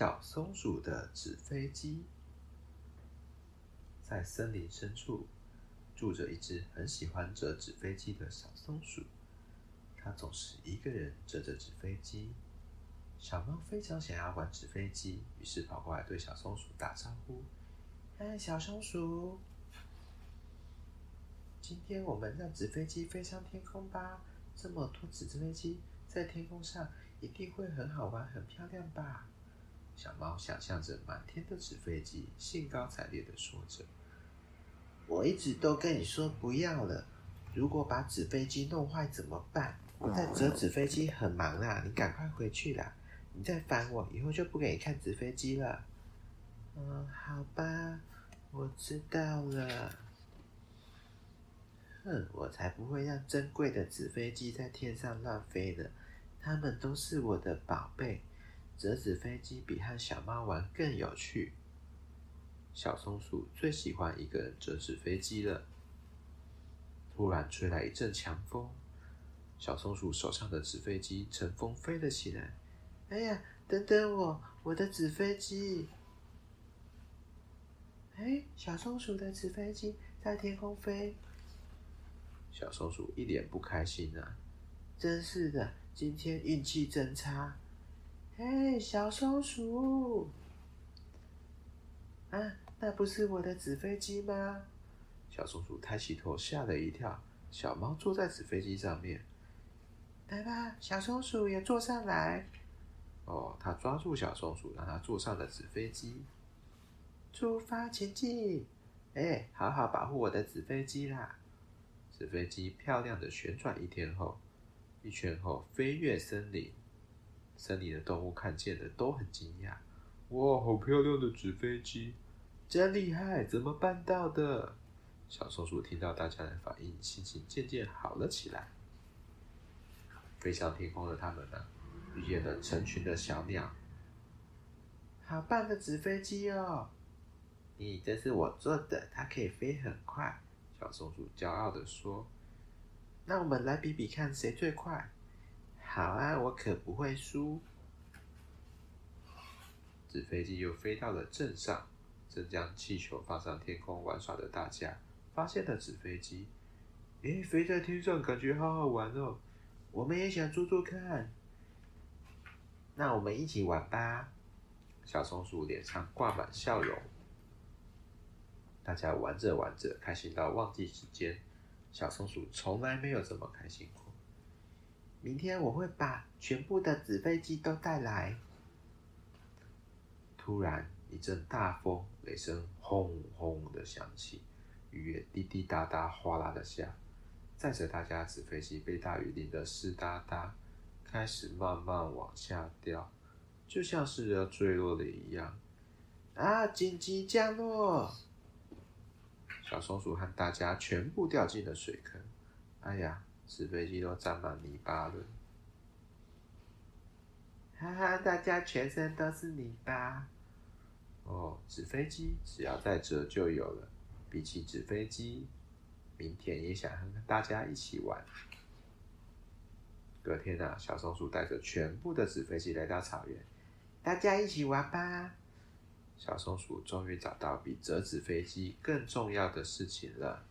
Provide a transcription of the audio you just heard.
小松鼠的纸飞机。在森林深处，住着一只很喜欢折纸飞机的小松鼠。它总是一个人折着纸飞机。小猫非常想要玩纸飞机，于是跑过来对小松鼠打招呼：“嗨，小松鼠，今天我们让纸飞机飞上天空吧！这么多纸飞机在天空上，一定会很好玩、很漂亮吧？”小猫想象着满天的纸飞机，兴高采烈地说着：“我一直都跟你说不要了，如果把纸飞机弄坏怎么办？我在折纸飞机很忙啦，你赶快回去啦！你再烦我，以后就不给你看纸飞机了。”“嗯，好吧，我知道了。”“哼，我才不会让珍贵的纸飞机在天上乱飞呢，它们都是我的宝贝。”折纸飞机比和小猫玩更有趣。小松鼠最喜欢一个人折纸飞机了。突然吹来一阵强风，小松鼠手上的纸飞机乘风飞了起来。哎呀，等等我，我的纸飞机！哎，小松鼠的纸飞机在天空飞。小松鼠一脸不开心啊！真是的，今天运气真差。哎，小松鼠！啊，那不是我的纸飞机吗？小松鼠抬起头，吓了一跳。小猫坐在纸飞机上面，来吧，小松鼠也坐上来。哦，它抓住小松鼠，让它坐上了纸飞机。出发前进！哎，好好保护我的纸飞机啦！纸飞机漂亮的旋转一天后，一圈后飞越森林。森林的动物看见了，都很惊讶。哇，好漂亮的纸飞机，真厉害！怎么办到的？小松鼠听到大家的反应，心情渐渐好了起来。飞向天空的他们呢、遇见了成群的小鸟。好棒的纸飞机哦！你这是我做的，它可以飞很快。小松鼠骄傲地说：“那我们来比比看，谁最快？”好啊，我可不会输。纸飞机又飞到了镇上，正将气球放上天空玩耍的大家发现了纸飞机。诶，飞在天上感觉好好玩哦！我们也想做做看。那我们一起玩吧！小松鼠脸上挂满笑容。大家玩着玩着，开心到忘记时间。小松鼠从来没有这么开心过。明天我会把全部的纸飞机都带来。突然一阵大风，雷声轰轰的响起，雨也滴滴答答哗啦的下，载着大家纸飞机被大雨淋得湿哒哒，开始慢慢往下掉，就像是要坠落了一样。啊！紧急降落！小松鼠和大家全部掉进了水坑。哎呀！纸飞机都沾满泥巴了，哈哈！大家全身都是泥巴。哦，纸飞机只要再折就有了。比起纸飞机，明天也想和大家一起玩。隔天啊，小松鼠带着全部的纸飞机来到草原，大家一起玩吧。小松鼠终于找到比折纸飞机更重要的事情了。